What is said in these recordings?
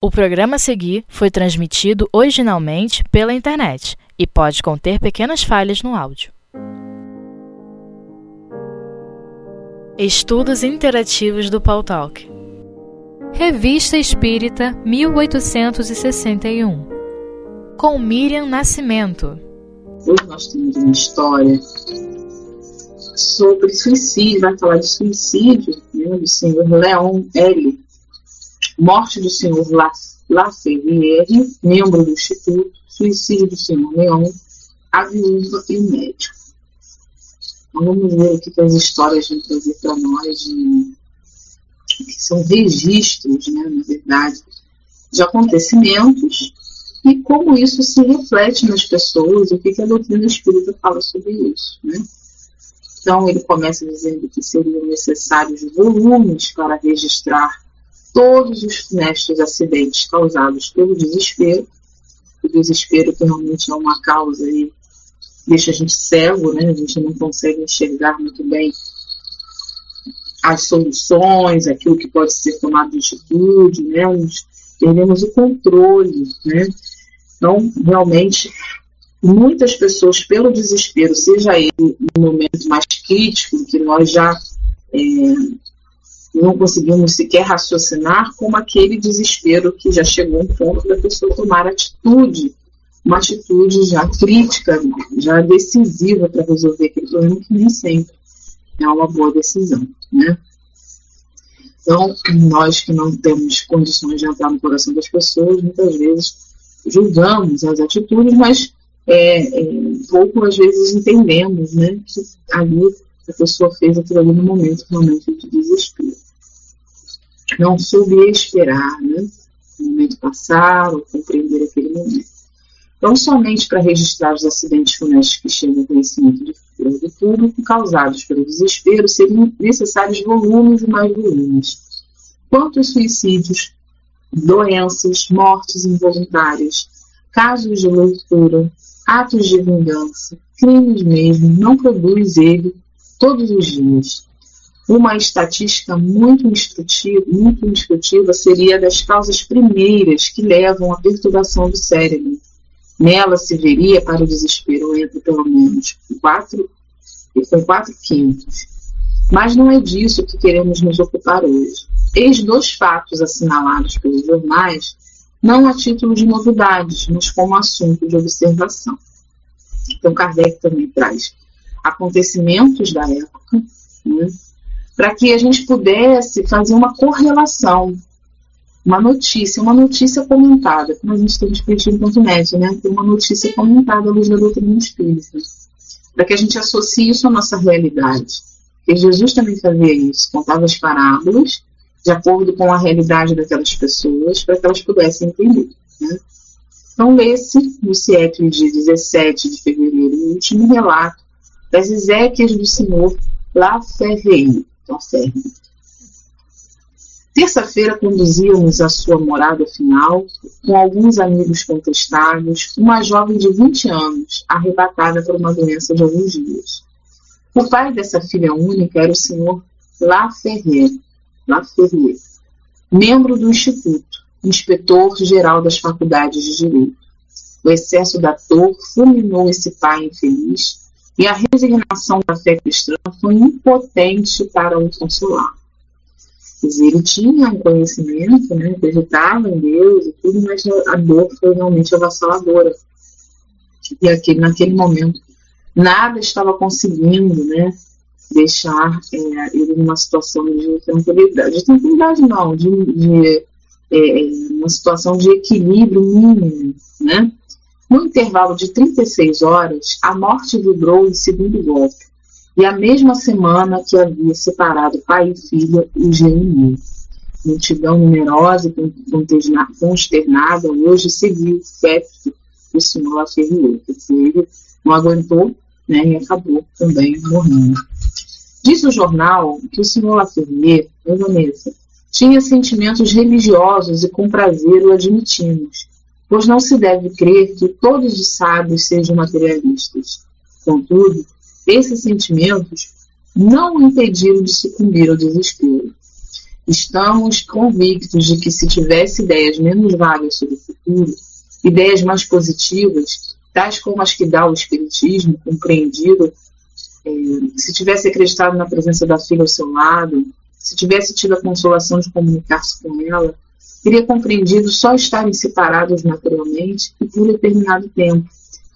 O programa a seguir foi transmitido originalmente pela internet e pode conter pequenas falhas no áudio. Estudos Interativos do Paul Talk. Revista Espírita 1861 Com Miriam Nascimento. Hoje nós temos uma história sobre suicídio, vai falar de suicídio né, do senhor Leon L morte do senhor Laferriere, membro do Instituto, suicídio do senhor Leon, a viúva e o médico. Então vamos ver o que as histórias vão trazer para nós, de, que são registros, né, na verdade, de acontecimentos e como isso se reflete nas pessoas, o que, que a doutrina espírita fala sobre isso. Né? Então, ele começa dizendo que seriam necessários volumes para registrar todos os funestos acidentes causados pelo desespero, o desespero que realmente é uma causa e deixa a gente cego, né? a gente não consegue enxergar muito bem as soluções, aquilo que pode ser tomado de atitude, né? Nós perdemos o controle, né? Então, realmente, muitas pessoas, pelo desespero, seja ele no momento mais crítico, que nós já é, não conseguimos sequer raciocinar como aquele desespero que já chegou um ponto da pessoa tomar atitude, uma atitude já crítica, já decisiva para resolver aquele problema que nem sempre é uma boa decisão, né? Então, nós que não temos condições de entrar no coração das pessoas, muitas vezes julgamos as atitudes, mas é, é, pouco às vezes entendemos, né, que ali a pessoa fez aquilo ali no momento realmente de desespero não soube esperar né, o momento passar ou compreender aquele momento. Então, somente para registrar os acidentes funestos que chegam ao conhecimento do público causados pelo desespero, seriam necessários volumes e mais volumes. Quantos suicídios, doenças, mortes involuntárias, casos de loucura, atos de vingança, crimes mesmo, não produz ele todos os dias, uma estatística muito instrutiva, muito instrutiva seria das causas primeiras que levam à perturbação do cérebro. Nela se veria para o desespero entre pelo menos quatro, com quatro quintos. Mas não é disso que queremos nos ocupar hoje. Eis dois fatos assinalados pelos jornais, não a título de novidades, mas como assunto de observação. Então, Kardec também traz acontecimentos da época, né, para que a gente pudesse fazer uma correlação, uma notícia, uma notícia comentada, como a gente tem enquanto médio, né? Tem uma notícia comentada à luz da doutrina espírita, para que a gente associe isso à nossa realidade. Porque Jesus também fazia isso, contava as parábolas de acordo com a realidade daquelas pessoas, para que elas pudessem entender. Né? Então, lê-se no CIEP de 17 de fevereiro, o último relato das Ezequias do Senhor La Ferreira, Terça-feira conduzíamos à sua morada final, com alguns amigos contestados, uma jovem de 20 anos, arrebatada por uma doença de alguns dias. O pai dessa filha única era o senhor Laferrier, Laferrier membro do Instituto, inspetor-geral das faculdades de Direito. O excesso da dor fulminou esse pai infeliz e a resignação da fé cristã foi impotente para o consolar. Ele tinha um conhecimento, né, acreditava em Deus e tudo, mas a dor foi realmente avassaladora. E aquele, naquele momento, nada estava conseguindo né, deixar é, ele numa situação de tranquilidade. De tranquilidade, não, de, de é, uma situação de equilíbrio mínimo, né? No intervalo de 36 horas, a morte vibrou em segundo golpe, e a mesma semana que havia separado pai e filha, o reuniu. Multidão numerosa e consternada hoje seguiu o feto do senhor Laferrier, porque ele não aguentou né, e acabou também morrendo. Diz o jornal que o senhor Laferrier, Vanessa, tinha sentimentos religiosos e com prazer o admitimos, pois não se deve crer que todos os sábios sejam materialistas. Contudo, esses sentimentos não o impediram de sucumbir ao desespero. Estamos convictos de que se tivesse ideias menos vagas sobre o futuro, ideias mais positivas, tais como as que dá o Espiritismo, compreendido, é, se tivesse acreditado na presença da filha ao seu lado, se tivesse tido a consolação de comunicar-se com ela, teria compreendido só estarem separados materialmente e por determinado tempo,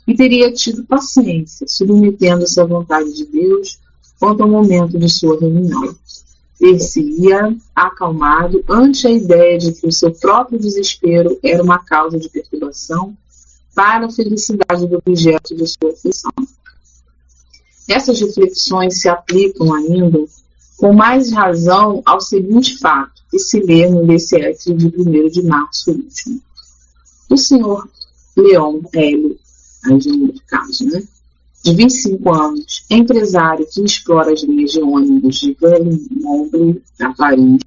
e teria tido paciência, submetendo-se à vontade de Deus quanto ao momento de sua reunião. Ter-se-ia acalmado ante a ideia de que o seu próprio desespero era uma causa de perturbação para a felicidade do objeto de sua aflição. Essas reflexões se aplicam ainda com mais razão ao seguinte fato, que se lê no DCF de 1 de março último. O senhor Leon outro caso, né? de 25 anos, empresário que explora as linhas de ônibus de Vellemomble, na Paris,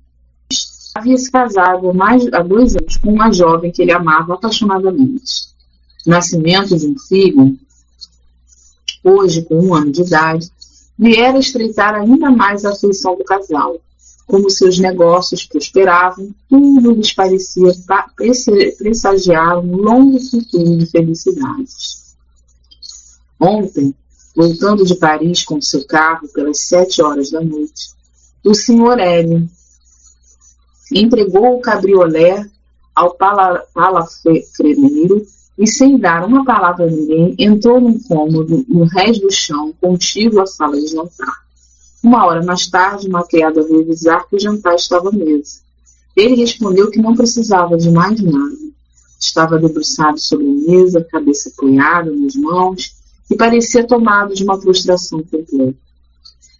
havia se casado mais, há dois anos com uma jovem que ele amava apaixonadamente. nascimento de um filho, hoje com um ano de idade, viera estreitar ainda mais a afeição do casal. Como seus negócios prosperavam, tudo lhes parecia pressagiar um longo futuro de felicidades. Ontem, voltando de Paris com seu carro pelas sete horas da noite, o senhor L entregou o cabriolé ao palafremeiro e, sem dar uma palavra a ninguém, entrou num cômodo no rés do chão, contigo à sala de jantar. Uma hora mais tarde, uma criada veio avisar que o jantar estava à mesa. Ele respondeu que não precisava de mais nada. Estava debruçado sobre a mesa, cabeça apoiada nas mãos, e parecia tomado de uma frustração completa.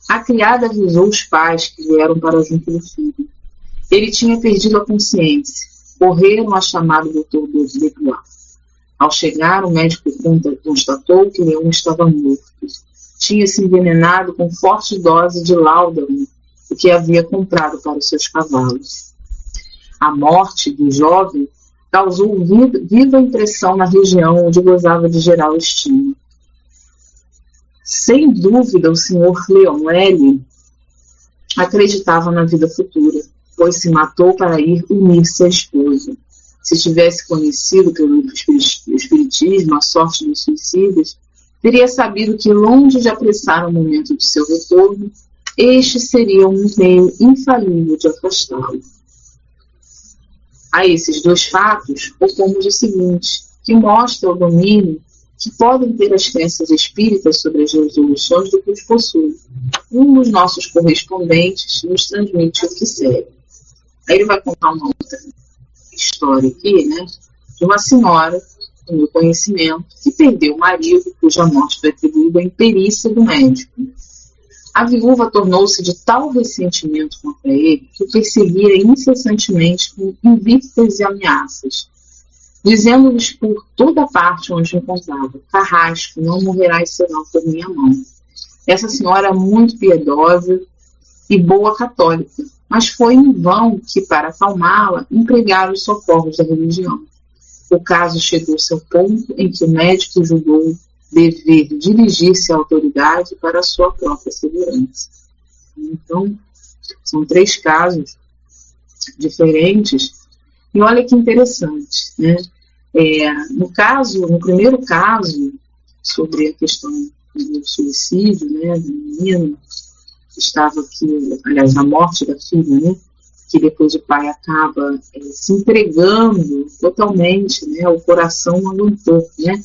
A criada avisou os pais que vieram para junto do filho. Ele tinha perdido a consciência. Correram a chamar o doutor Debuá. Ao chegar, o médico constatou que Leão estava morto. Tinha se envenenado com forte dose de láudano, o que havia comprado para os seus cavalos. A morte do jovem causou viva impressão na região onde gozava de geral estima. Sem dúvida, o senhor Leon L. acreditava na vida futura, pois se matou para ir unir-se à esposa se tivesse conhecido pelo Espiritismo a sorte dos suicidas, teria sabido que, longe de apressar o momento de seu retorno, este seria um meio infalível de afastá-lo. A esses dois fatos, opomos o seguinte, que mostra o domínio que podem ter as crenças espíritas sobre as resoluções do que os possui. Um dos nossos correspondentes nos transmite o que segue. Aí ele vai contar uma outra história aqui, né, de uma senhora, do meu conhecimento, que perdeu o marido, cuja morte foi atribuída à imperícia do médico. A viúva tornou-se de tal ressentimento contra ele que o perseguia incessantemente com invictas e ameaças, dizendo-lhes por toda parte onde encontrava: Carrasco, não morrerás senão por minha mão. Essa senhora muito piedosa e boa católica, mas foi em vão que, para acalmá-la, empregaram os socorros da religião. O caso chegou ao seu ponto em que o médico julgou dever dirigir-se à autoridade para a sua própria segurança. Então, são três casos diferentes. E olha que interessante, né? É, no caso, no primeiro caso, sobre a questão do suicídio, né, do menino, estava aqui, aliás, a morte da filha, né? Que depois o pai acaba é, se entregando totalmente, né? O coração não aguentou, né?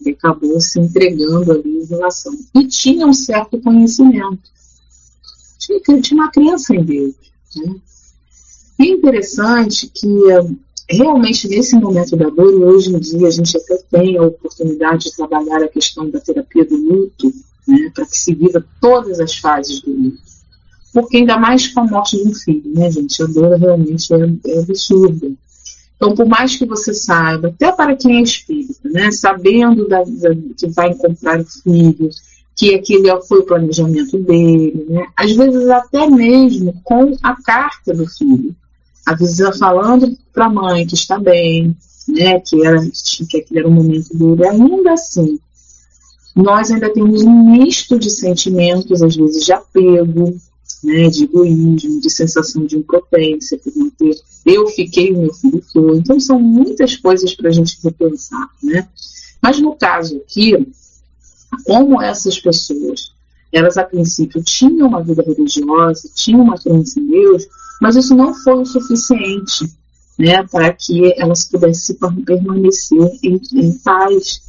Ele acabou se entregando ali em relação. E tinha um certo conhecimento. Tinha, tinha uma crença em Deus, né? E é interessante que realmente nesse momento da dor, e hoje em dia a gente até tem a oportunidade de trabalhar a questão da terapia do luto, né, para que se viva todas as fases do luto. Porque ainda mais com a morte de um filho, né, gente? A dor realmente é, é absurda. Então, por mais que você saiba, até para quem é espírita, né, sabendo da, da, que vai encontrar o filho, que aquele foi o planejamento dele, né, às vezes até mesmo com a carta do filho, avisa falando para a mãe que está bem, né, que, era, que aquele era um momento duro, ainda assim, nós ainda temos um misto de sentimentos, às vezes de apego, né, de egoísmo, de sensação de impotência por não ter. Eu fiquei, meu filho foi. Então, são muitas coisas para a gente repensar. Né? Mas no caso aqui, como essas pessoas, elas a princípio tinham uma vida religiosa, tinham uma crença em Deus, mas isso não foi o suficiente né, para que elas pudessem permanecer em, em paz,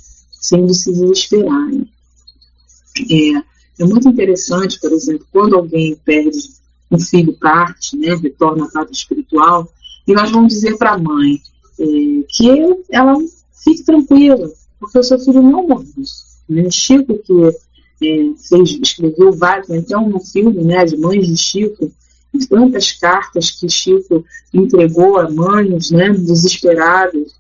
sem se desesperarem. É, é muito interessante, por exemplo, quando alguém perde um filho parte, né, retorna à parte espiritual, e nós vamos dizer para a mãe é, que ela fique tranquila, porque o seu filho não morreu. Né? Chico, que é, fez, escreveu vários, então um filme né, de Mães de Chico, tantas cartas que Chico entregou a mães né, desesperadas,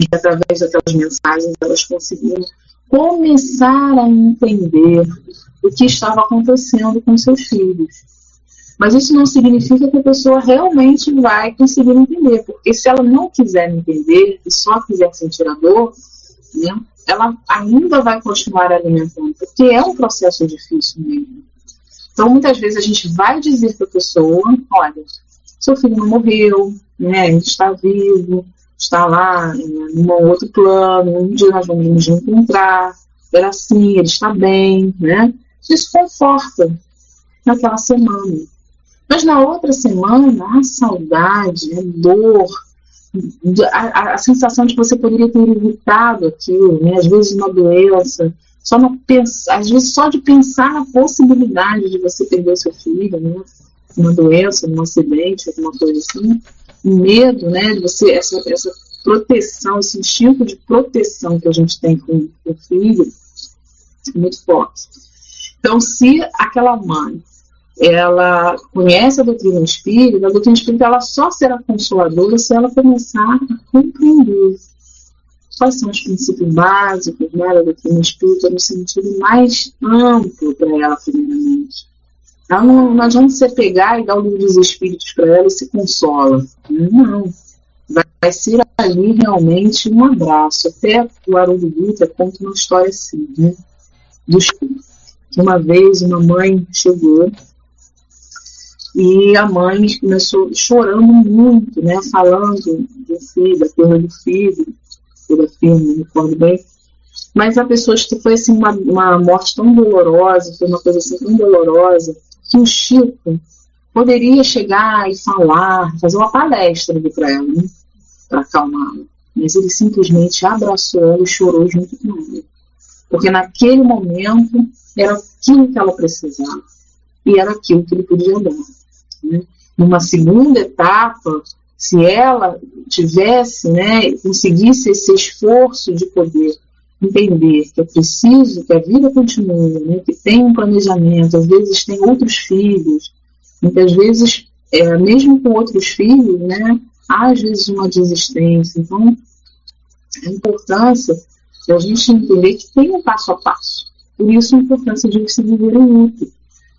e através daquelas mensagens elas conseguiram começar a entender o que estava acontecendo com seus filhos. Mas isso não significa que a pessoa realmente vai conseguir entender, porque se ela não quiser entender e só quiser sentir a dor, né, ela ainda vai continuar alimentando, porque é um processo difícil mesmo. Então, muitas vezes a gente vai dizer para a pessoa: olha, seu filho não morreu, né, ele está vivo, está lá em um outro plano, um dia nós vamos nos encontrar, era assim, ele está bem, né? Isso conforta naquela semana. Mas na outra semana, a saudade, a dor, a, a, sensação de que você poderia ter evitado aquilo, né? às vezes uma doença, só pensar, às vezes só de pensar na possibilidade de você perder seu filho, né? uma doença, um acidente, alguma coisa assim, medo, né, de você, essa, essa proteção, esse instinto de proteção que a gente tem com o filho, é muito forte. Então, se aquela mãe ela conhece a doutrina espírita, a doutrina espírita ela só será consoladora se ela começar a compreender quais são os princípios básicos né, da doutrina espírita no sentido mais amplo para ela, primeiramente. Não, não adianta você pegar e dar o livro dos espíritos para ela e se consola. Não. Vai, ser ali realmente um abraço. Até o Haroldo Dutra conta uma história assim, né? Do que uma vez uma mãe chegou e a mãe começou chorando muito, né, falando do filho, da perda do filho, da filha, não me recordo bem. Mas a pessoa foi assim, uma, uma morte tão dolorosa, foi uma coisa assim tão dolorosa, que o Chico poderia chegar e falar, fazer uma palestra para ela, né, para acalmá-la. Mas ele simplesmente abraçou ela e chorou junto com ela. Porque naquele momento era aquilo que ela precisava. E era aquilo que ele podia dar. Né? Numa segunda etapa, se ela tivesse, né, conseguisse esse esforço de poder entender que é preciso que a vida continue, né, que tem um planejamento, às vezes tem outros filhos, muitas vezes, é, mesmo com outros filhos, né, há às vezes uma desistência. Então, a importância de a gente entender que tem um passo a passo. Por isso a importância de se viver em luto.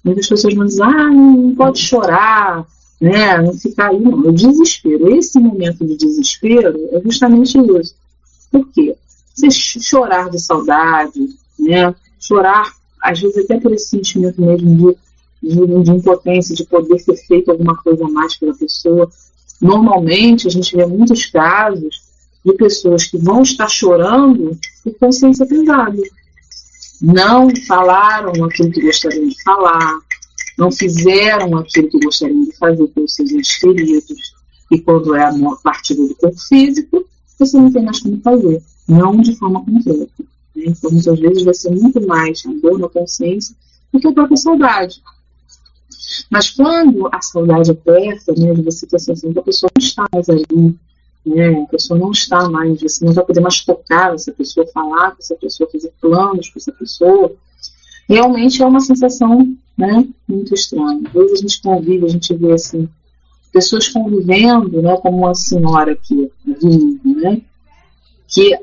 Muitas pessoas vão dizer, ah, não pode chorar, né? Não ficar aí, não. O desespero, esse momento de desespero é justamente isso. Por quê? Você chorar de saudade, né? Chorar, às vezes até por esse sentimento mesmo de, de, de impotência, de poder ter feito alguma coisa mais pela pessoa. Normalmente, a gente vê muitos casos de pessoas que vão estar chorando por consciência pesada não falaram aquilo que gostariam de falar, não fizeram aquilo que gostariam de fazer pelos seus entes queridos. E quando é a partida do corpo físico, você não tem mais como fazer, não de forma completa. Né? Então, muitas vezes vai ser muito mais a dor na consciência do que a própria saudade. Mas quando a saudade aperta, né, de você ter a sensação que a pessoa não está mais ali, né? A pessoa não está mais, você não vai poder mais tocar essa pessoa, falar com essa pessoa, fazer planos com essa pessoa. Realmente é uma sensação né, muito estranha. Às vezes a gente convive, a gente vê assim, pessoas convivendo, né, como uma senhora aqui, né, que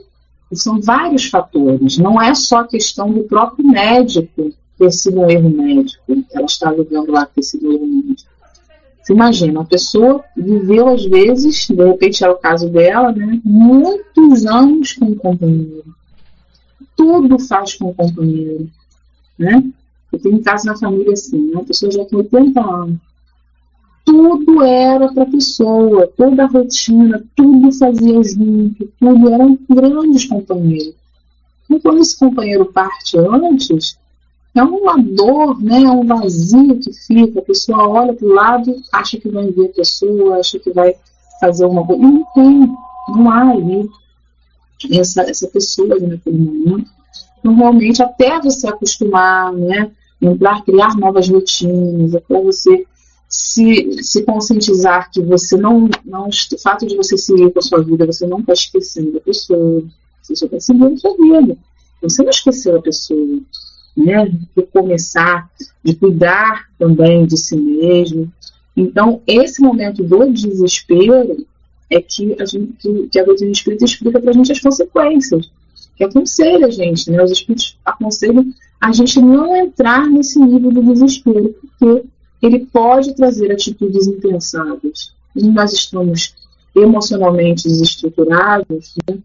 são vários fatores, não é só questão do próprio médico ter sido um erro médico, ela está vivendo lá ter sido um erro médico você imagina, a pessoa viveu às vezes, de repente é o caso dela, né, muitos anos com o companheiro. Tudo faz com o companheiro. Né? Eu tenho um caso na família assim, né? a pessoa já tem 80 anos. Tudo era para a pessoa, toda a rotina, tudo fazia junto, tudo eram grandes companheiros. E quando esse companheiro parte antes, é uma dor, né? é um vazio que fica. A pessoa olha para o lado, acha que vai ver a pessoa, acha que vai fazer uma coisa. E não tem, não há ali essa, essa pessoa ali naquele momento. Normalmente, até você acostumar, né? Entrar, criar novas rotinas, até você se, se conscientizar que você não, não. O fato de você seguir com a sua vida, você não está esquecendo da pessoa. Você só está seguindo a sua vida. Você não esqueceu a pessoa. Né? De começar, de cuidar também de si mesmo. Então, esse momento do desespero é que a, gente, que a doutrina espírita explica para a gente as consequências, que aconselha a gente, né? Os espíritos aconselham a gente não entrar nesse nível do desespero, porque ele pode trazer atitudes impensadas. E nós estamos emocionalmente desestruturados, né?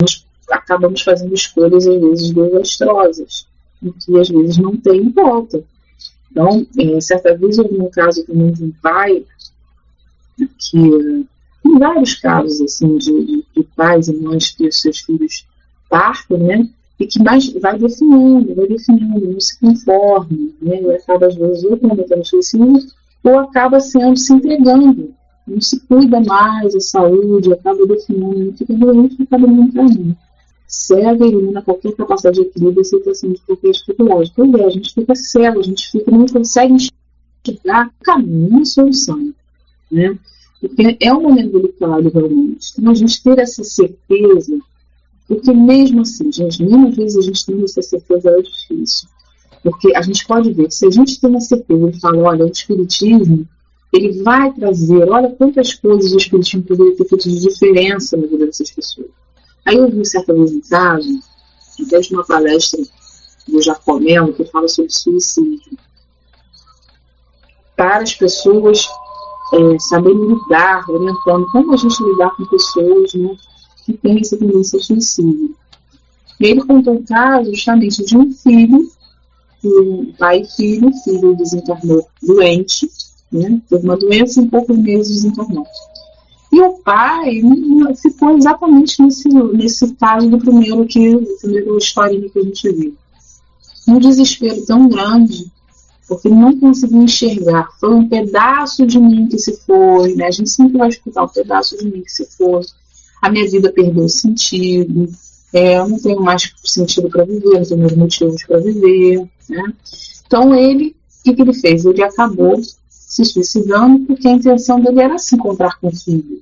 nós acabamos fazendo escolhas, às vezes, desastrosas, que às vezes não tem volta. Então, é, certa vez eu vi um caso também de um pai que em vários casos assim de, de pais e mães que os seus filhos partem, né? E que mais vai definindo, vai definindo, não se conforma, né? E acaba às vezes ou cometendo suicídio ou acaba sendo se entregando, não se cuida mais da saúde, acaba definindo, fica doente acaba não entrando. Cega e elimina qualquer capacidade de equilíbrio e aceitação de qualquer dificuldade. Pois é, a gente fica cego, a gente fica, não consegue enxergar caminho e solução. Né? Porque é um momento delicado realmente. Então a gente ter essa certeza, porque mesmo assim, gente, mesmo às vezes a gente tem essa certeza é difícil. Porque a gente pode ver, se a gente tem uma certeza e fala, olha, o Espiritismo, ele vai trazer, olha quantas coisas o Espiritismo poderia ter feito de diferença na vida dessas pessoas. Aí eu vi certa caso, até de uma palestra do Jacomelo, que fala sobre suicídio. Para as pessoas é, saber lidar, orientando como a gente lidar com pessoas né, que têm essa tendência suicídio. E ele contou um caso justamente de um filho, um pai e filho, o filho desencarnou doente, né, teve uma doença em poucos meses desencarnou. E o pai ficou exatamente nesse, nesse caso do primeiro que, primeiro historinha que a gente viu. Um desespero tão grande porque não conseguiu enxergar. Foi um pedaço de mim que se foi, né? A gente sempre vai escutar um pedaço de mim que se foi. A minha vida perdeu sentido. É, eu não tenho mais sentido para viver, não tenho mais motivos para viver, né? Então ele, o que, que ele fez? Ele acabou se suicidando porque a intenção dele era se encontrar com o filho.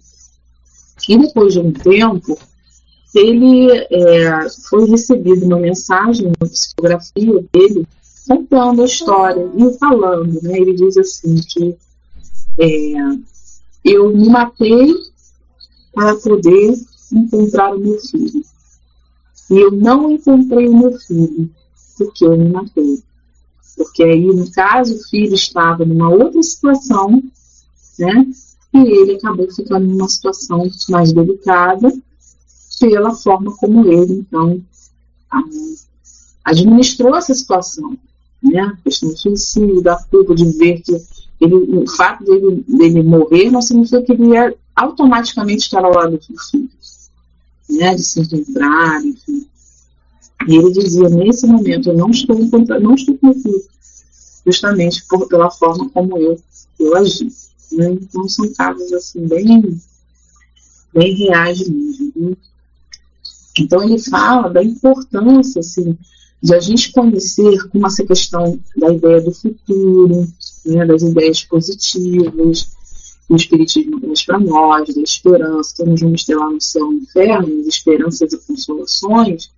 E depois de um tempo, ele é, foi recebido uma mensagem, uma psicografia dele, contando a história e falando, né? Ele diz assim que é, eu me matei para poder encontrar o meu filho. E eu não encontrei o meu filho porque eu me matei. Porque aí, no caso, o filho estava numa outra situação, né? E ele acabou ficando numa situação mais delicada pela forma como ele, então, administrou essa situação né? A questão do suicídio, da culpa de ver que ele, o fato dele, dele morrer não significa que ele ia automaticamente estar ao lado do filho, né? De se encontrar, enfim. E ele dizia, nesse momento, eu não estou não estou com o filho, justamente por, pela forma como eu, eu agi. Né? Então são casos assim bem, bem reais mesmo. Né? Então ele fala da importância assim, de a gente conhecer como essa questão da ideia do futuro, né, das ideias positivas, o Espiritismo traz para nós, da esperança, então vamos ter lá no céu e no inferno, as esperanças e consolações,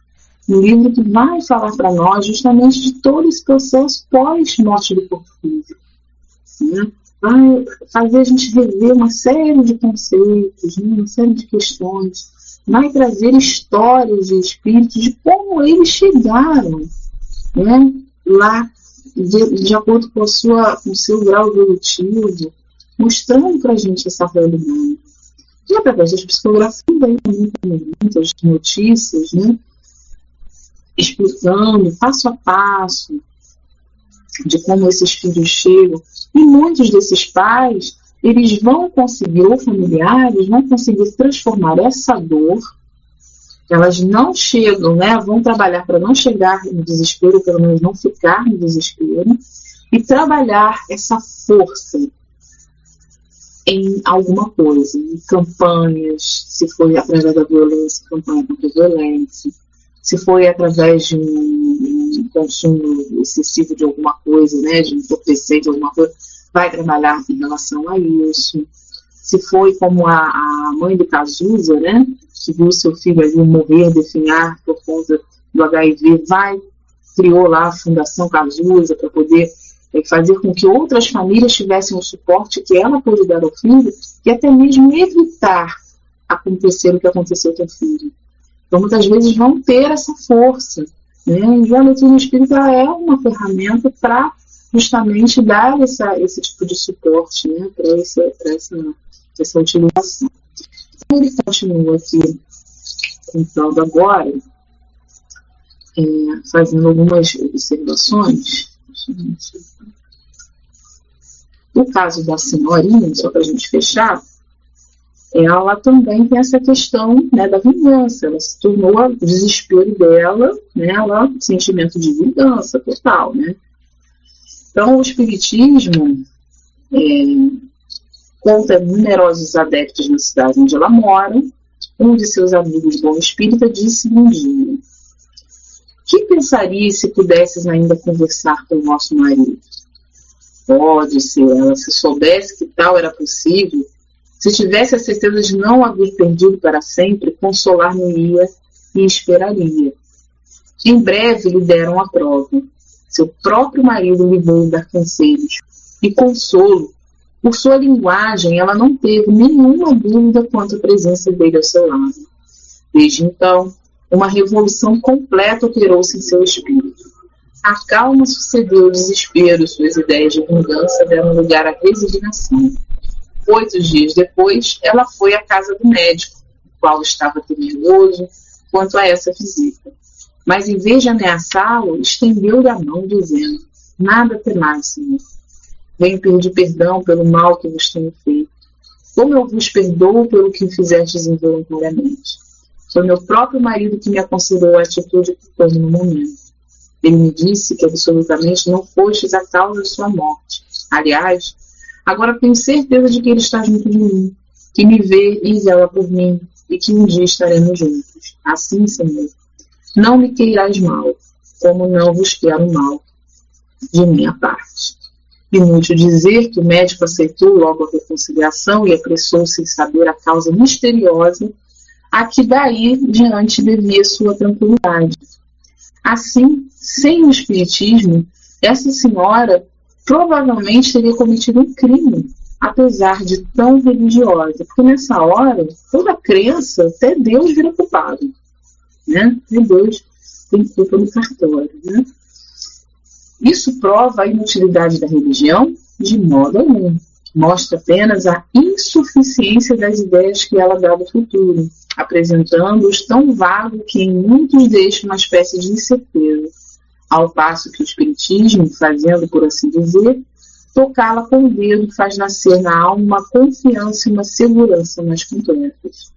um livro que vai falar para nós justamente de todo esse processo pós-morte do corpo físico. Né? Vai fazer a gente rever uma série de conceitos, né? uma série de questões vai trazer histórias de espíritos de como eles chegaram né, lá, de, de acordo com, a sua, com o seu grau evolutivo, mostrando para a gente essa realidade. E através das psicografias, muitas notícias, né, explicando passo a passo de como esses filhos chegam. E muitos desses pais, eles vão conseguir, ou familiares, vão conseguir transformar essa dor. Elas não chegam, né? Vão trabalhar para não chegar no desespero, pelo menos não ficar no desespero, e trabalhar essa força em alguma coisa, em campanhas, se foi através da violência, campanha contra a violência, se foi através de um, consumo excessivo de alguma coisa, né, de um entorpecer de alguma coisa, vai trabalhar em relação a isso. Se foi como a, a mãe do Cazuza, né, que viu seu filho ali morrer, definhar por conta do HIV, vai, criou lá a Fundação Cazuza para poder fazer com que outras famílias tivessem o suporte que ela pôde dar ao filho e até mesmo evitar acontecer o que aconteceu com o filho. Então, muitas vezes vão ter essa força. Né? E a doutrina espírita é uma ferramenta para justamente dar essa, esse tipo de suporte né? para essa, essa, essa utilização. Então, ele continua aqui contando agora, é, fazendo algumas observações. No caso da senhorinha, só para a gente fechar, ela também tem essa questão né, da vingança. Ela se tornou o desespero dela, né, ela, sentimento de vingança total. Né? Então, o Espiritismo é, conta numerosos adeptos na cidade onde ela mora. Um de seus amigos bom espírita disse um dia: Que pensaria se pudesses ainda conversar com o nosso marido? Pode ser, ela se soubesse que tal era possível, se tivesse a certeza de não haver perdido para sempre, consolar-me-ia e esperaria. Em breve lhe deram a prova. Seu próprio marido lhe veio dar conselhos e consolo. Por sua linguagem, ela não teve nenhuma dúvida quanto à presença dele ao seu lado. Desde então, uma revolução completa operou-se em seu espírito. A calma sucedeu ao desespero, suas ideias de vingança deram lugar à resignação. Oito dias depois, ela foi à casa do médico, o qual estava temeroso quanto a essa visita. Mas, em vez de ameaçá-lo, estendeu-lhe a mão, dizendo: Nada temais, Senhor. Venho pedir perdão pelo mal que vos tenho feito. Como eu vos perdoo pelo que fizestes involuntariamente. Foi meu próprio marido que me aconselhou a atitude que tomei no momento. Ele me disse que absolutamente não fostes a causa de sua morte. Aliás, Agora tenho certeza de que Ele está junto de mim, que me vê e zela por mim, e que um dia estaremos juntos. Assim, Senhor, não me queirais mal, como não vos quero mal de minha parte. Inútil dizer que o médico aceitou logo a reconciliação e apressou-se em saber a causa misteriosa a que daí diante devia sua tranquilidade. Assim, sem o espiritismo, essa senhora provavelmente teria cometido um crime, apesar de tão religiosa. Porque nessa hora, toda crença, até Deus vira culpado. Né? Até Deus tem culpa no cartório. Né? Isso prova a inutilidade da religião? De modo algum. Mostra apenas a insuficiência das ideias que ela dá do futuro, apresentando-os tão vago que em muitos deixa uma espécie de incerteza ao passo que o Espiritismo, fazendo por assim dizer, tocá-la com o dedo faz nascer na alma uma confiança e uma segurança mais completas.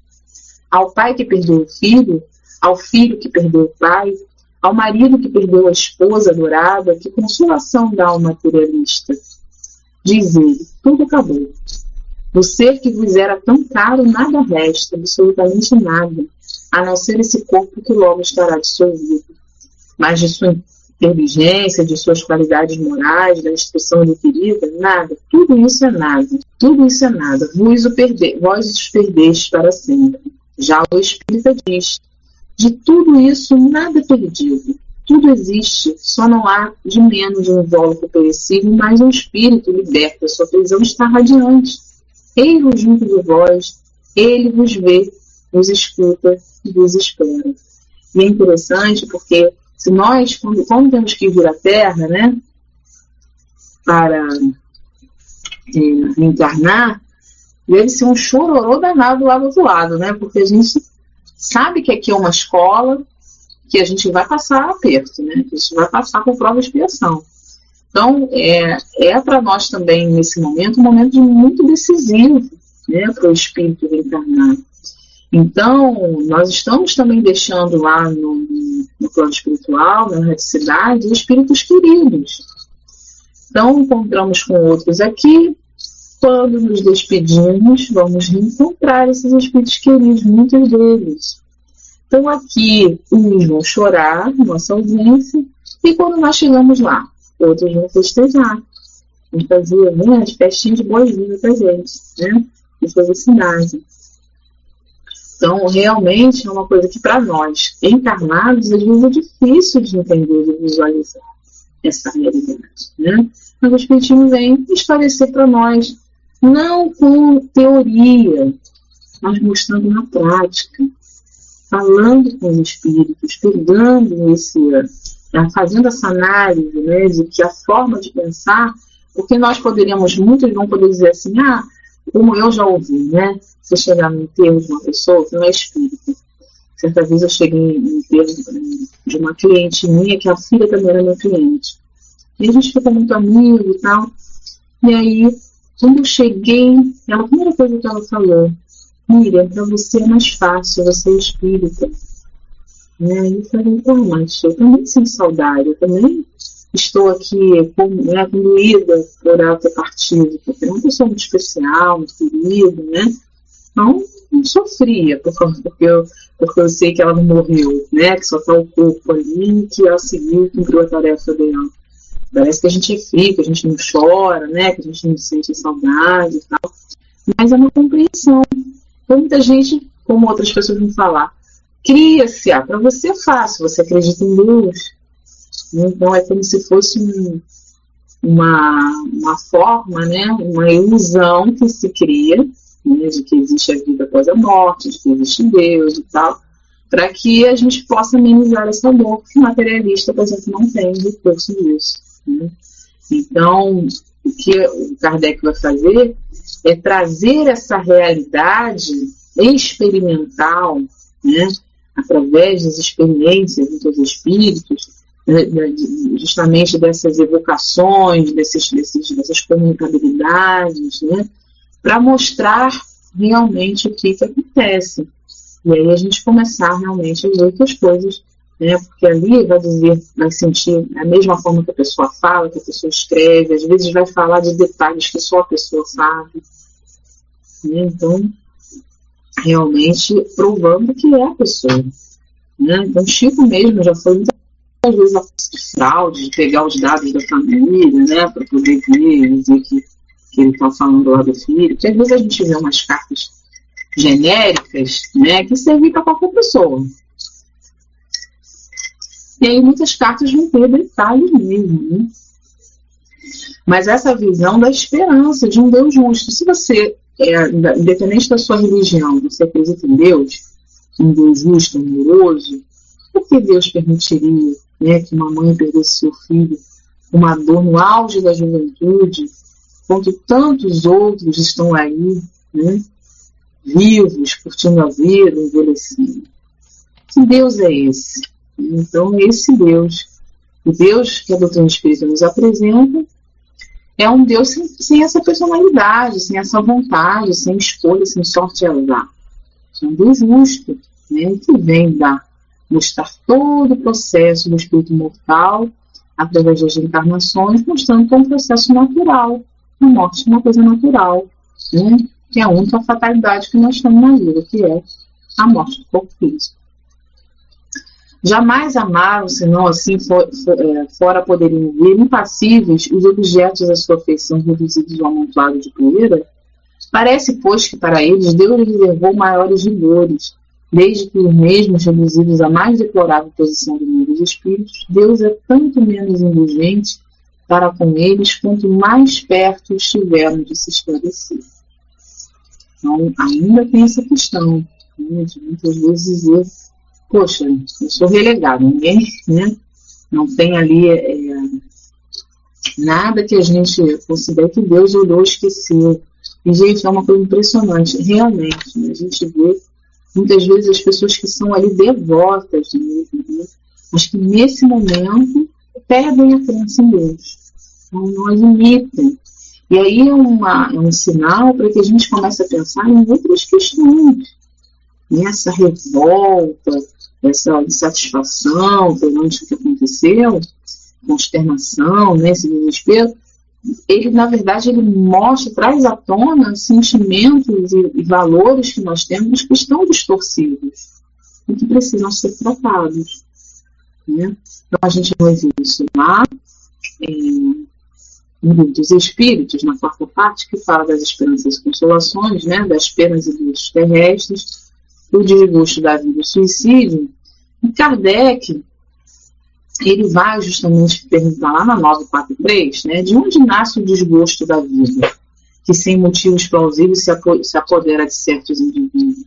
Ao pai que perdeu o filho, ao filho que perdeu o pai, ao marido que perdeu a esposa adorada, que consolação dá ao materialista. Diz ele, tudo acabou. Do ser que vos era tão caro, nada resta, absolutamente nada, a não ser esse corpo que logo estará dissolvido. Mas de sua inteligência, de suas qualidades morais, da instrução adquirida, nada. Tudo isso é nada. Tudo isso é nada. Vós, o perde, vós os perdeste para sempre. Já o Espírita diz: de tudo isso nada é perdido. Tudo existe, só não há de menos um invólucro perecível, mas um espírito liberto. A sua prisão está radiante. Ele-vos junto de vós, ele vos vê, vos escuta e vos espera. E é interessante porque se nós, quando, quando temos que vir à Terra, né, para é, encarnar, deve ser um chororô danado lá do outro lado, né? Porque a gente sabe que aqui é uma escola, que a gente vai passar aperto, né? Que a gente vai passar por prova de expiação. Então, é, é para nós também, nesse momento, um momento muito decisivo né, para o espírito reencarnado. Então, nós estamos também deixando lá no, no plano espiritual, na radicidade, espíritos queridos. Então, encontramos com outros aqui. Quando nos despedimos, vamos reencontrar esses espíritos queridos, muitos deles. Então, aqui, uns vão chorar, nossa ausência, e quando nós chegamos lá, outros vão festejar. Vão fazer né, festinhas de boas-vindas para gente, né? De felicidade. Então, realmente é uma coisa que para nós, encarnados, às vezes é difícil de entender, de visualizar essa realidade. Né? Mas o Espiritismo vem esclarecer para nós, não com teoria, mas mostrando na prática, falando com os espíritos, pegando esse, fazendo essa análise né, de que a forma de pensar, porque nós poderíamos, muitos vão poder dizer assim, ah, como eu já ouvi, né? Você chegar no enterro de uma pessoa que não é espírita. Certa vez eu cheguei no enterro de uma cliente minha, que a filha também era minha cliente. E a gente ficou muito amigo e tal. E aí, quando eu cheguei, ela, a primeira coisa que ela falou, Miriam, para você é mais fácil, você é espírita. Né? Eu falei, então, mas eu também sinto saudade, eu também estou aqui com, né, por ela ter partido, porque é uma pessoa muito especial, muito querida, né? Então, eu sofria, porque eu, porque eu sei que ela não morreu, né? Que só está o corpo ali, que ela seguiu, cumpriu a tarefa dela. Parece que a gente é frio, que a gente não chora, né? Que a gente não sente saudade e tal. Mas é uma compreensão. Muita gente, como outras pessoas vão falar, cria-se, ah, para você é fácil, você acredita em Deus, então é como se fosse um, uma, uma forma, né, uma ilusão que se cria né, de que existe a vida após a morte, de que existe Deus e tal, para que a gente possa amenizar essa dor que o materialista, por exemplo, não tem recurso disso. Né? Então, o que o Kardec vai fazer é trazer essa realidade experimental, né, através das experiências dos espíritos, né, justamente dessas evocações, desses, desses, dessas comunicabilidades, né, para mostrar realmente o que, que acontece. E aí a gente começar realmente as coisas, né, porque ali vai dizer, vai sentir a mesma forma que a pessoa fala, que a pessoa escreve, às vezes vai falar de detalhes que só a pessoa sabe. Né, então, realmente provando que é a pessoa. Né? Então, Chico mesmo já foi muitas vezes a fraude, de pegar os dados da família, né, para poder ver, dizer que, que ele está falando lá do filho. Porque às vezes a gente vê umas cartas genéricas, né, que servem para qualquer pessoa. E aí muitas cartas vão ter detalhes mesmo, né? Mas essa visão da esperança de um Deus justo. Se você, é, independente da sua religião, você acredita em Deus, um Deus justo, amoroso, por que Deus permitiria né, que uma mãe perdesse seu filho, uma dor no auge da juventude, enquanto tantos outros estão aí, né, vivos, curtindo a vida, envelhecendo? Que Deus é esse? Então, esse Deus, o Deus que a doutrina espírita nos apresenta, é um Deus sem, sem, essa personalidade, sem essa vontade, sem escolha, sem sorte e azar. É um Deus justo, né, que vem da mostrar todo o processo do espírito mortal através das encarnações, mostrando que é um processo natural. A morte é uma coisa natural, né? que é a única fatalidade que nós temos na vida, que é a morte do corpo físico. Jamais amaram, senão assim for, for, é, fora poderiam ver, impassíveis os objetos da sua feição reduzidos ao amontoado de poeira. Parece, pois, que para eles Deus reservou maiores rigores, Desde que os mesmos reduzidos à mais deplorável posição do mundo dos espíritos, Deus é tanto menos indulgente para com eles quanto mais perto estiveram de se esclarecer. Então, ainda tem essa questão né, de muitas vezes dizer, poxa, eu sou relegado, ninguém né, não tem ali é, nada que a gente considere que Deus olhou e esqueceu. E, gente, é uma coisa impressionante, realmente, né, a gente vê muitas vezes as pessoas que são ali devotas mesmo, né? mas que nesse momento perdem a crença em Deus. Não admitem. E aí é, uma, é um sinal para que a gente comece a pensar em outras questões. Nessa revolta, essa insatisfação perante o que aconteceu, consternação, né, esse desespero, ele, na verdade, ele mostra, traz à tona sentimentos e, e valores que nós temos que estão distorcidos e que precisam ser tratados. Né? Então, a gente vai ver isso lá em dos Espíritos, na quarta parte, que fala das esperanças e consolações, né? das penas e dos terrestres, do desgosto da vida do suicídio. E Kardec, ele vai justamente perguntar lá na 943, né, de onde nasce o desgosto da vida, que sem motivos plausíveis se apodera de certos indivíduos.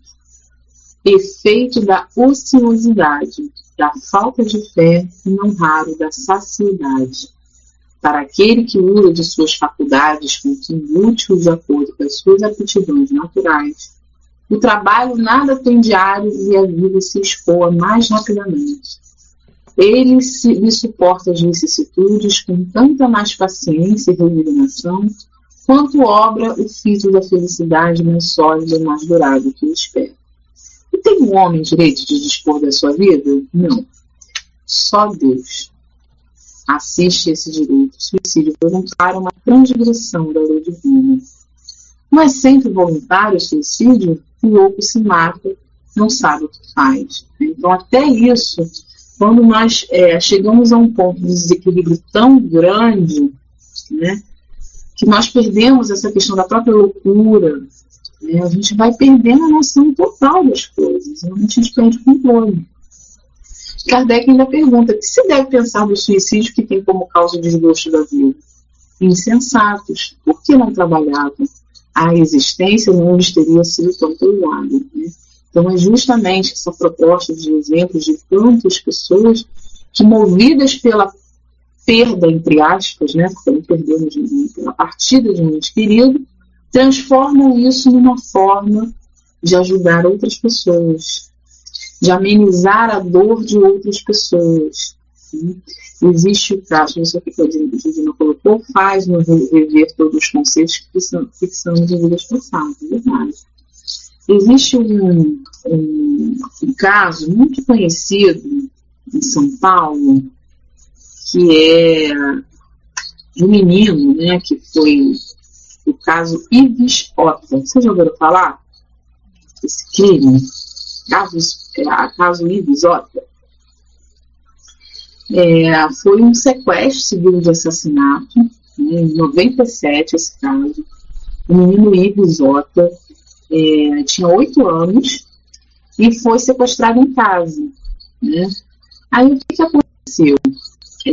Efeito da ociosidade, da falta de fé e não raro da saciedade. Para aquele que usa de suas faculdades com fim útil de acordo com as suas aptidões naturais, o trabalho nada tem diário e a vida se escoa mais rapidamente ele se, lhe suporta as vicissitudes com tanta mais paciência e resignação, quanto obra o fito da felicidade mais sólida e mais durável que o espera. E tem um homem direito de dispor da sua vida? Não. Só Deus assiste esse direito. Suicídio voluntário é uma transgressão da lei divina. Mas sempre voluntário o suicídio, o louco se mata, não sabe o que faz. Então, até isso quando nós é, chegamos a um ponto de desequilíbrio tão grande, né, que nós perdemos essa questão da própria loucura, né, a gente vai perdendo a noção total das coisas, a gente perde o controle. Kardec ainda pergunta: que se deve pensar do suicídio que tem como causa o desgosto da vida? Insensatos. Por que não trabalhavam? A existência não lhes teria sido tão pesada. Né? Então, é justamente essa proposta de exemplos de tantas pessoas que, movidas pela perda, entre aspas, né, porque não perdemos pela partida de um ente querido, transformam isso numa forma de ajudar outras pessoas, de amenizar a dor de outras pessoas. Existe o caso, isso aqui que a Divina colocou, faz no rever todos os conceitos que são, que são de vidas passadas, é verdade. Existe um, um, um caso muito conhecido em São Paulo, que é um menino, né, que foi o caso Ives Ota. Vocês já ouviram falar? Esse crime? Caso, é, caso Ives Ota. É, foi um sequestro seguido de assassinato, né, em 97 esse caso. O menino Ives Ota é, tinha oito anos e foi sequestrado em casa. Né? Aí o que, que aconteceu? É,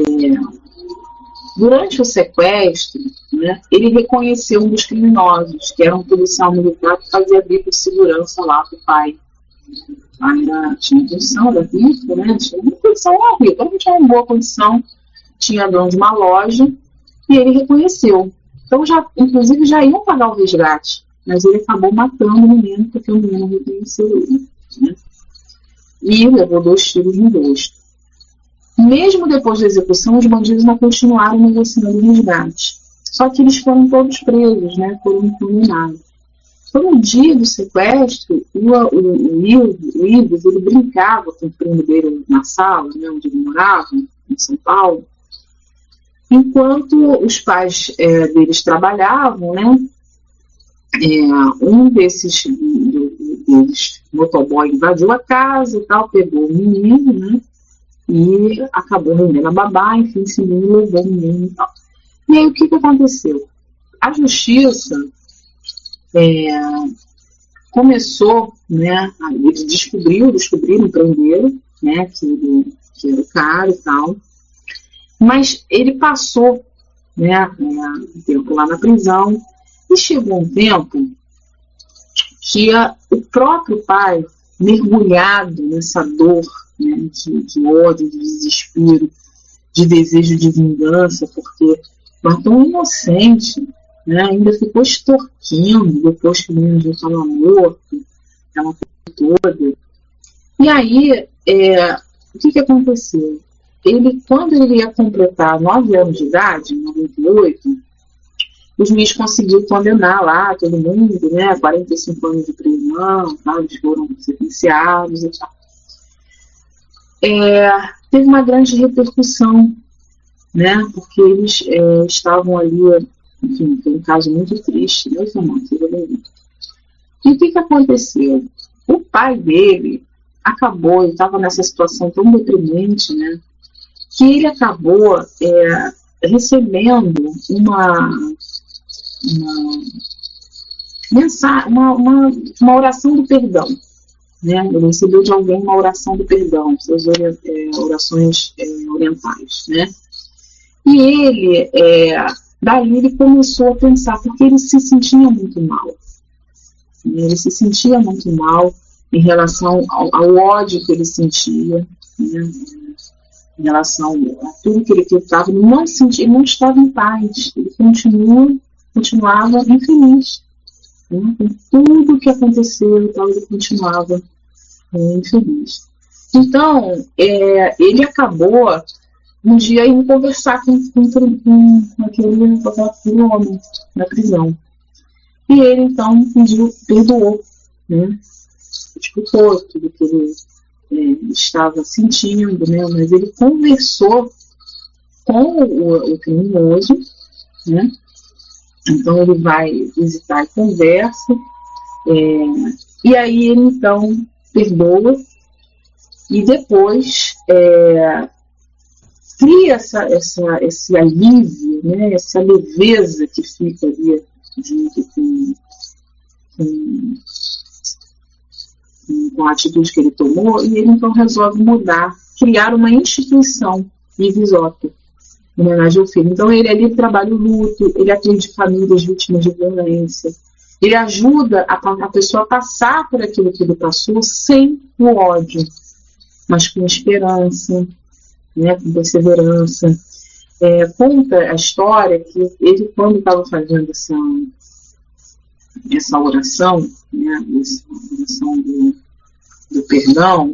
durante o sequestro, né, ele reconheceu um dos criminosos, que era um policial militar que fazia bico de segurança lá para o pai. Era, tinha condição da bico, né? tinha uma condição horrível, todo mundo tinha uma boa condição, tinha dono de uma loja, e ele reconheceu. Então, já, inclusive, já iam pagar o resgate mas ele acabou matando o menino porque o menino reconheceu ele. Né? E levou dois tiros no rosto. Mesmo depois da execução, os bandidos não continuaram negociando o resgate. Só que eles foram todos presos, né? foram incriminados. Então, no dia do sequestro, o, o, o, Ives, ele brincava com o primo dele na sala, né, onde ele morava, em São Paulo, enquanto os pais é, deles trabalhavam, né, é, um desses, desses motoboy invadiu a casa e tal, pegou o menino, né? E acabou rendendo a babá, enfim, menino levou o menino e tal. E aí o que, que aconteceu? A justiça é, começou, né? Eles descobriu, descobriram, prenderam, né? Que, ele, que era o cara e tal. Mas ele passou, né? É, tempo lá na prisão, e chegou um tempo que a, o próprio pai, mergulhado nessa dor né, de, de ódio, de desespero, de desejo de vingança, porque matou um inocente, né, ainda ficou extorquindo depois que o menino estava morto, aquela coisa toda. E aí, é, o que, que aconteceu? ele, quando ele ia completar nove anos de idade, em 98, o juiz conseguiu condenar lá todo mundo, né, 45 anos de prisão, tá, eles foram sentenciados e tal. É, teve uma grande repercussão, né, porque eles é, estavam ali, enfim, foi um caso muito triste, né, Fernando? E o que, que aconteceu? O pai dele acabou, ele estava nessa situação tão deprimente, né, que ele acabou é, recebendo uma, uma, mensagem, uma, uma, uma oração do perdão. Né? Ele recebeu de alguém uma oração do perdão, suas é, orações é, orientais. Né? E ele, é, daí ele começou a pensar, porque ele se sentia muito mal. Ele se sentia muito mal em relação ao, ao ódio que ele sentia, né? em relação a tudo que ele tentava, ele não sentia, não estava em paz, ele continua, continuava infeliz. Né? Com tudo que aconteceu, então, ele continuava é, infeliz. Então, é, ele acabou um dia indo conversar com, com, com, com aquele, homem na prisão. E ele então pediu, perdoou, né? Desculpou tudo que ele é, estava sentindo, né? Mas ele conversou com o, o criminoso, né? Então ele vai visitar e conversa, é, e aí ele então perdoa e depois é, cria essa, essa, esse alívio, né, essa leveza que fica ali junto com, com, com a atitude que ele tomou, e ele então resolve mudar, criar uma instituição Ivisota, em homenagem ao filho. Então ele ali trabalha o luto, ele atende famílias vítimas de violência, ele ajuda a, a pessoa a passar por aquilo que ele passou sem o ódio, mas com esperança, né, com perseverança. É, conta a história que ele, quando estava fazendo essa, essa oração, né, essa oração do, do perdão,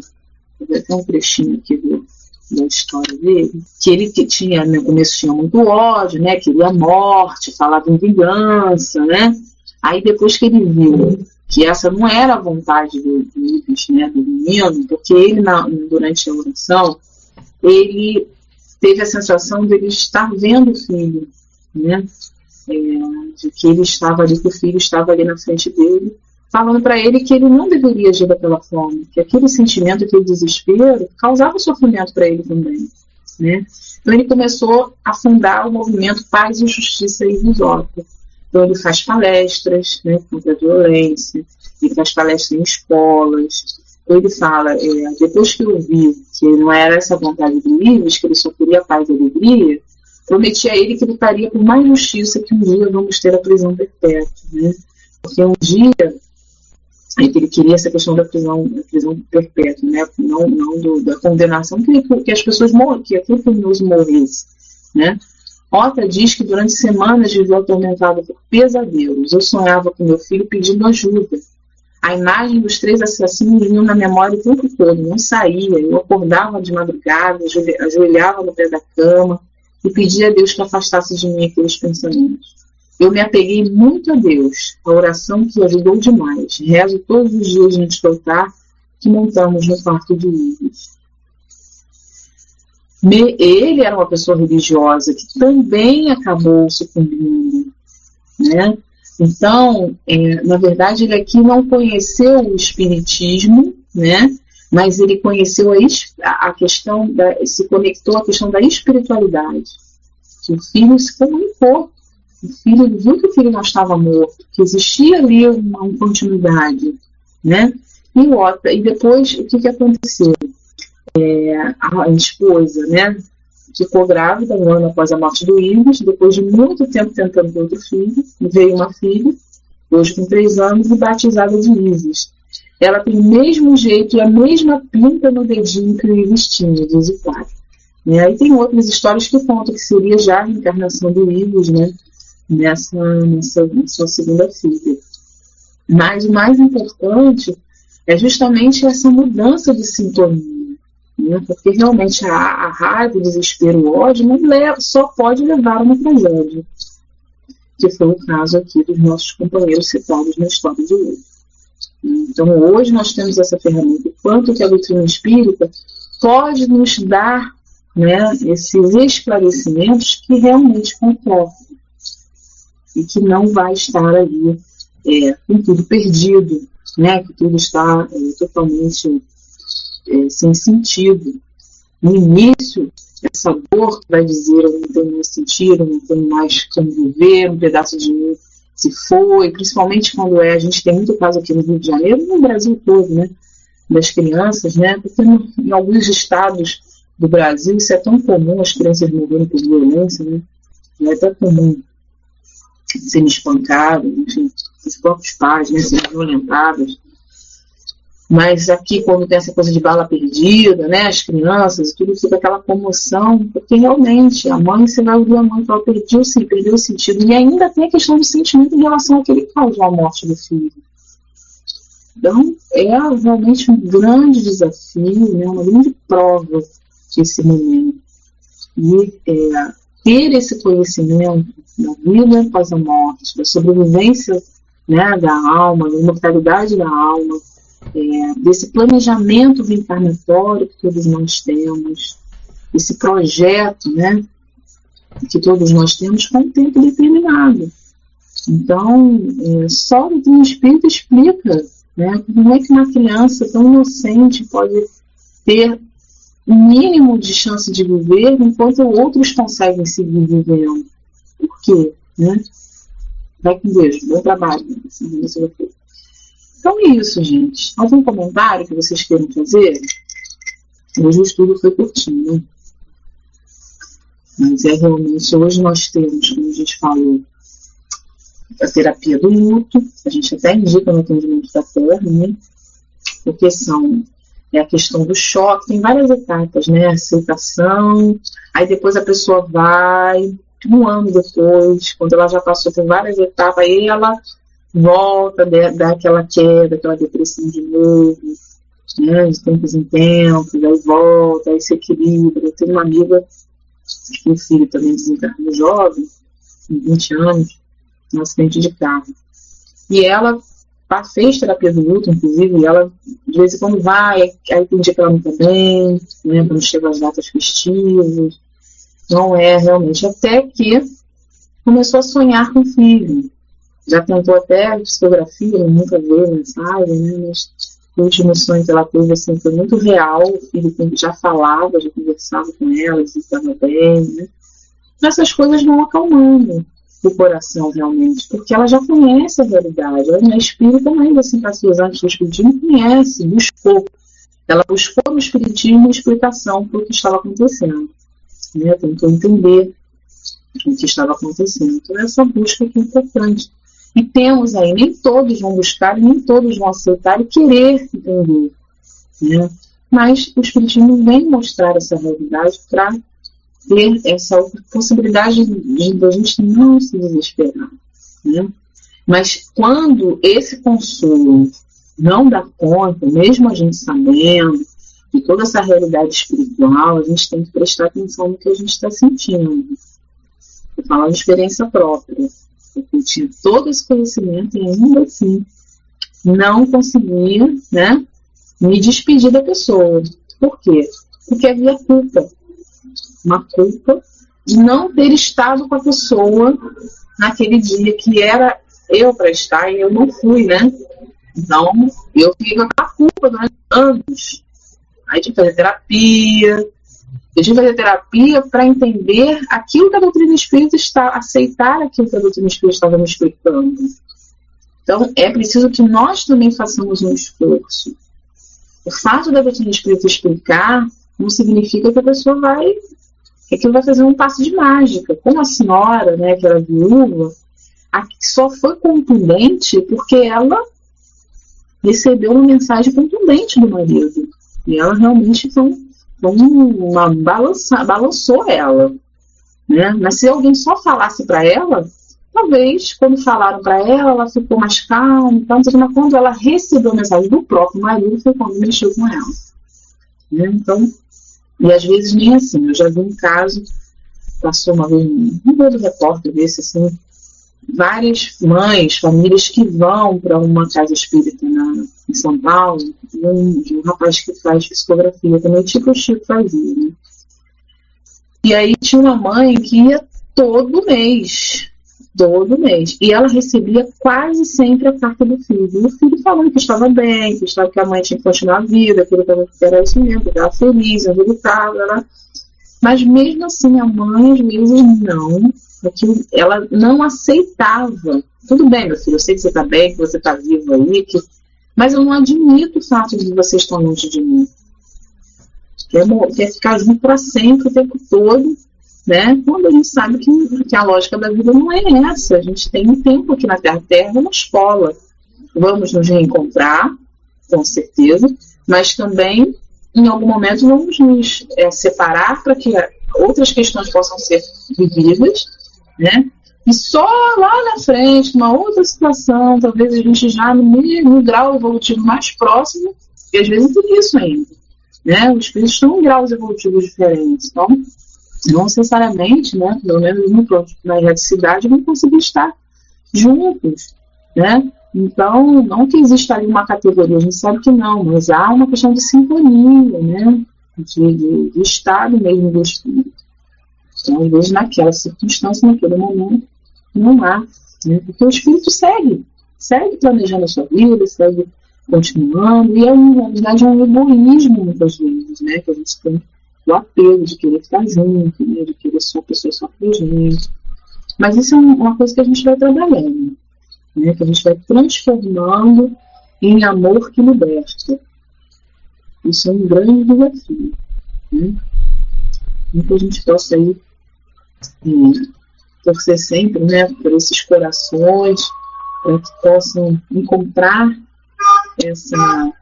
até um trechinho aqui do, da história dele, que ele que tinha, no começo tinha muito ódio, né, queria morte, falava em vingança, né, aí depois que ele viu que essa não era a vontade do, do, né, do menino, porque ele, na, durante a oração, ele teve a sensação de ele estar vendo o filho, né, é, de que ele estava ali, que o filho estava ali na frente dele, falando para ele que ele não deveria agir daquela forma, que aquele sentimento, aquele desespero, causava sofrimento para ele também. Né? Então ele começou a fundar o movimento Paz e Justiça em Risópolis. Então ele faz palestras né, contra a violência, ele faz palestras em escolas. Então ele fala, é, depois que eu vi que não era essa vontade do Livres, que ele só queria paz e alegria, prometi a ele que lutaria por mais justiça que um dia vamos ter a prisão perpétua. Né? Porque um dia Aí que ele queria essa questão da prisão, da prisão perpétua, né? não, não do, da condenação, que, que as pessoas morram, que aquele criminoso morresse. Né? Ota diz que durante semanas viveu atormentada por pesadelos. Eu sonhava com meu filho pedindo ajuda. A imagem dos três assassinos vinha na memória o tempo todo, não saía. Eu acordava de madrugada, ajoelhava no pé da cama e pedia a Deus que afastasse de mim aqueles pensamentos. Eu me apeguei muito a Deus, a oração que ajudou demais. Rezo todos os dias do altar que montamos no quarto de livros. Ele era uma pessoa religiosa que também acabou sucumbindo, né? Então, é, na verdade, ele aqui não conheceu o espiritismo, né? Mas ele conheceu a, a questão da, se conectou à questão da espiritualidade. Que o filho se comunicou o filho viu que o filho não estava morto, que existia ali uma, continuidade, né? E, outra, e depois, o que, que aconteceu? É, a esposa, né, ficou grávida um ano após a morte do Ives, depois de muito tempo tentando ter outro filho, veio uma filha, hoje com três anos, e batizada de Ives. Ela tem o mesmo jeito e a mesma pinta no dedinho que o Ives tinha, diz o pai. E aí tem outras histórias que contam que seria já a reencarnação do Ives, né? nessa, nessa, sua segunda filha. Mas o mais importante é justamente essa mudança de sintonia. Né? Porque realmente a, a raiva, o desespero, o ódio não leva, só pode levar a uma tragédia. Que foi o caso aqui dos nossos companheiros citados na história de hoje. Então, hoje nós temos essa ferramenta. Quanto que a doutrina espírita pode nos dar né, esses esclarecimentos que realmente confortam e que não vai estar ali é, com tudo perdido, né, que tudo está é, totalmente é, sem sentido. No início, essa dor que vai dizer eu não tenho mais sentido, eu não tenho mais como viver, um pedaço de mim se foi, principalmente quando é, a gente tem muito caso aqui no Rio de Janeiro, no Brasil todo, né, das crianças, né, porque em alguns estados do Brasil isso é tão comum, as crianças morrendo por violência, né, não é tão comum serem espancados, enfim, os próprios pais, né, violentados, mas aqui, quando tem essa coisa de bala perdida, né, as crianças, tudo fica aquela comoção, porque realmente a mãe, você vai ouvir a mãe falar, perdeu sim, perdeu o sentido. E ainda tem a questão do sentimento em relação àquele que causou a morte do filho. Então, é realmente um grande desafio, né, uma grande prova desse momento. E é, ter esse conhecimento da vida após a morte, da sobrevivência né, da alma, da imortalidade da alma, é, desse planejamento reencarnatório que todos nós temos, esse projeto né, que todos nós temos com um tempo determinado. Então, é, só o Espírito explica né, como é que uma criança tão inocente pode ter um mínimo de chance de viver enquanto outros conseguem seguir vivendo. Por quê? Né? Vai com Deus, bom trabalho. Assim, então é isso, gente. Algum comentário que vocês queiram fazer? Hoje o estudo foi curtinho, né? Mas é realmente, hoje nós temos, como a gente falou, a terapia do luto, a gente até indica no atendimento da terra, né? Porque são é a questão do choque, tem várias etapas, né? Aceitação, aí depois a pessoa vai, um ano depois, quando ela já passou por várias etapas, aí ela volta, dá aquela queda, aquela depressão de novo, né, de tempos em tempos, aí volta, aí se equilibra. Eu tenho uma amiga que o filho também desencarnou jovem, com 20 anos, num acidente de carro. E ela fez terapia do luto, inclusive, e ela de vez em quando vai, aí tem dia que ela não está bem, né, quando chegam as datas festivas. Não é realmente. Até que começou a sonhar com o filho já tentou até psicografia, nunca veio mensagem, né? Mas o último sonho que ela teve assim, foi muito real. O filho já falava, já conversava com ela, estava bem, né? Essas coisas vão acalmando o coração realmente, porque ela já conhece a realidade. Ela não é espírita, mas assim, antes do espiritismo, conhece, buscou. Ela buscou no espiritismo explicação para o que estava acontecendo. Né? Tentou entender o que estava acontecendo. Então, essa busca que é importante. E temos aí, nem todos vão buscar, nem todos vão aceitar e querer entender. Né? Mas o Espiritismo vem mostrar essa realidade para ter essa possibilidade de, a gente não se desesperar. Né? Mas quando esse consolo não dá conta, mesmo a gente sabendo de toda essa realidade espiritual, a gente tem que prestar atenção no que a gente está sentindo. Vou falar de experiência própria tinha todo esse conhecimento e ainda assim não conseguia né, me despedir da pessoa. Por quê? Porque havia culpa. Uma culpa de não ter estado com a pessoa naquele dia que era eu para estar e eu não fui, né? Então, eu fiquei com a culpa durante anos. Aí de fazer terapia, eu tive que fazer terapia para entender aquilo que a doutrina espírita está, aceitar aquilo que a doutrina espírita estava me explicando. Então, é preciso que nós também façamos um esforço. O fato da doutrina espírita explicar não significa que a pessoa vai. que aquilo vai fazer um passo de mágica. Como a senhora, né, que era viúva, só foi contundente porque ela recebeu uma mensagem contundente do marido. E ela realmente foi uma balança, balançou ela. Né? Mas se alguém só falasse para ela, talvez quando falaram para ela, ela ficou mais calma. Então, mas quando ela recebeu a mensagem do próprio marido, foi quando mexeu com ela. Né? Então, E às vezes nem assim. Eu já vi um caso, passou uma vez um outro repórter desse, assim, várias mães, famílias que vão para uma casa espírita na, em São Paulo, um, de um rapaz que faz psicografia também, tipo o Chico fazia, né? E aí tinha uma mãe que ia todo mês, todo mês. E ela recebia quase sempre a carta do filho. E o filho falando que estava bem, que, estava, que a mãe tinha que continuar a vida, que ele era isso mesmo, que estava feliz, estava. Né? Mas mesmo assim, a mãe às vezes não, ela não aceitava. Tudo bem, meu filho, eu sei que você está bem, que você está vivo aí, que... mas eu não admito o fato de você estar longe de mim quer, quer ficar junto para sempre o tempo todo, né? Quando a gente sabe que, que, a lógica da vida não é essa. A gente tem um tempo aqui na Terra. Terra é uma escola. Vamos nos reencontrar, com certeza, mas também, em algum momento, vamos nos é, separar para que outras questões possam ser vividas, né? E só lá na frente, uma outra situação, talvez a gente já no, no grau evolutivo mais próximo, e às vezes por isso ainda né? Os espíritos estão em graus evolutivos diferentes. Então, não necessariamente, né, pelo menos no na erraticidade, vão conseguir estar juntos, né? Então, não que exista ali uma categoria, a gente sabe que não, mas há uma questão de sintonia, né? De, de, de estado mesmo do espírito. Então, às vezes, naquela circunstância, naquele momento, não há, né? Porque o espírito segue, segue planejando a sua vida, segue continuando, e é, na verdade, é um egoísmo muitas vezes, né? Que a gente tem o apelo de querer ficar junto, né, de querer só a pessoa só gente. Mas isso é uma coisa que a gente vai trabalhando, né? Que a gente vai transformando em amor que liberta. Isso é um grande desafio. Né? Então a gente possa aí é, torcer sempre né, por esses corações, para que possam encontrar essa,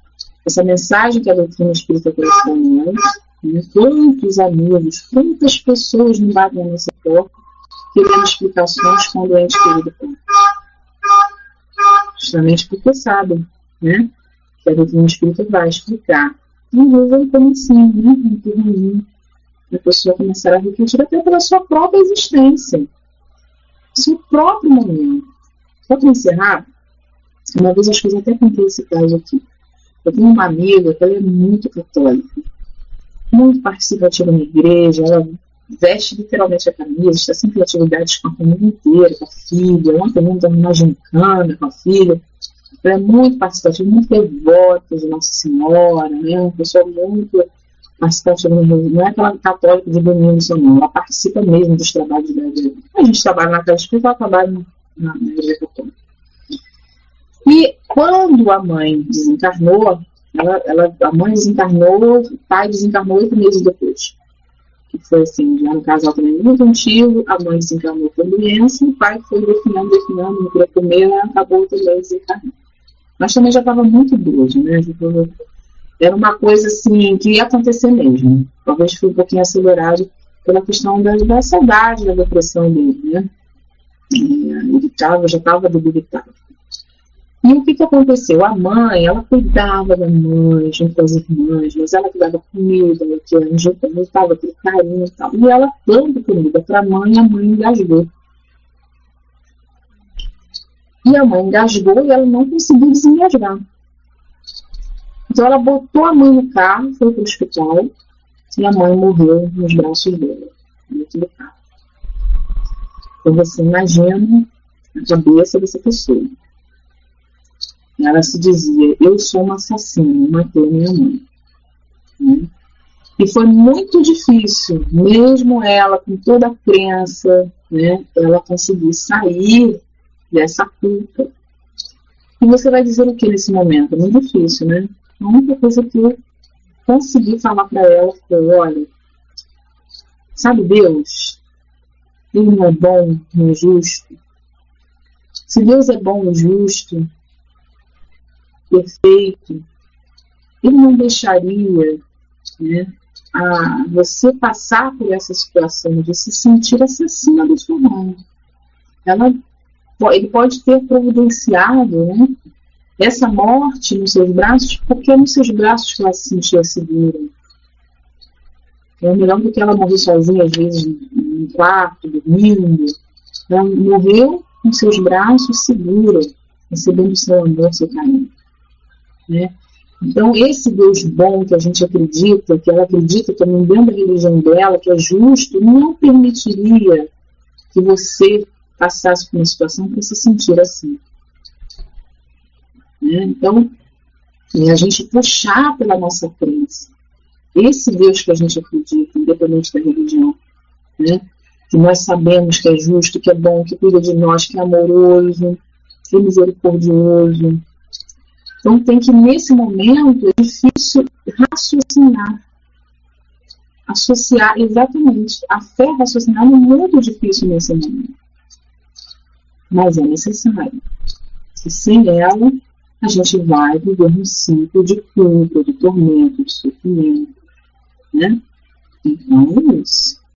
essa mensagem que a doutrina espírita trouxe para nós. Né? Quantos amigos, quantas pessoas não batem a nossa porta querendo explicações quando o ente querido. Justamente porque sabem né, que a doutrina espírita vai explicar. E vezes como assim, né? Muito. A pessoa começar a refletir até pela sua própria existência, seu próprio momento. Só para encerrar, uma vez acho que eu até contei esse caso aqui. Eu tenho uma amiga que ela é muito católica, muito participativa na igreja, ela veste literalmente a camisa, está sempre em atividades com a família inteira, com a filha, ontem mesmo estava gincana com a filha. Ela é muito participativa, muito devota de Nossa Senhora, né? uma pessoa muito participativa, não é aquela católica de domingo não, ela participa mesmo dos trabalhos da igreja. A gente trabalha na casa espírita, ela trabalha na, igreja católica. E quando a mãe desencarnou, ela, ela, a mãe desencarnou, o pai desencarnou oito meses depois. Que foi assim, já no casal também muito antigo, a mãe desencarnou por doença, o pai foi definhando, definhando, não queria comer, acabou também desencarnando. Mas também já estava muito doido, né? Era uma coisa assim que ia acontecer mesmo. Talvez foi um pouquinho acelerado pela questão da, da saudade, da depressão dele, né? Ele tava, já estava debilitado. E o que, que aconteceu? A mãe, ela cuidava da mãe, junto com as irmãs, mas ela cuidava comida, ela junto, lutava pelo carinho e tal. E ela dando comida para a mãe, a mãe engasgou. E a mãe engasgou e ela não conseguiu desengasgar. Então ela botou a mãe no carro, foi para o hospital, e a mãe morreu nos braços dela, do carro. Então você imagina a cabeça dessa pessoa. Ela se dizia: Eu sou uma assassina, matei minha mãe. Né? E foi muito difícil, mesmo ela com toda a crença, né, ela conseguir sair dessa culpa. E você vai dizer o que nesse momento? É muito difícil, né? A única coisa que eu consegui falar para ela foi: olha, sabe Deus? Ele não é bom, não é justo. Se Deus é bom e justo, perfeito, ele não deixaria né, a você passar por essa situação de se sentir assassina do seu irmão. Ela, ele pode ter providenciado né, essa morte nos seus braços, porque nos seus braços que ela se sentia segura. É melhor do que ela morrer sozinha, às vezes, no quarto, dormindo. Ela morreu com seus braços segura, recebendo seu amor, seu carinho. Né? Então, esse Deus bom que a gente acredita, que ela acredita também dentro da religião dela, que é justo, não permitiria que você passasse por uma situação para se sentir assim. Né? Então, é a gente puxar pela nossa crença. Esse Deus que a gente acredita, independente da religião, né? que nós sabemos que é justo, que é bom, que cuida de nós, que é amoroso, que é misericordioso. Então tem que, nesse momento, é difícil raciocinar. Associar, exatamente. A fé raciocinada é muito difícil nesse momento. Mas é necessário. E sem ela, a gente vai viver um ciclo de culpa, de tormento, de sofrimento. Né? Então é isso.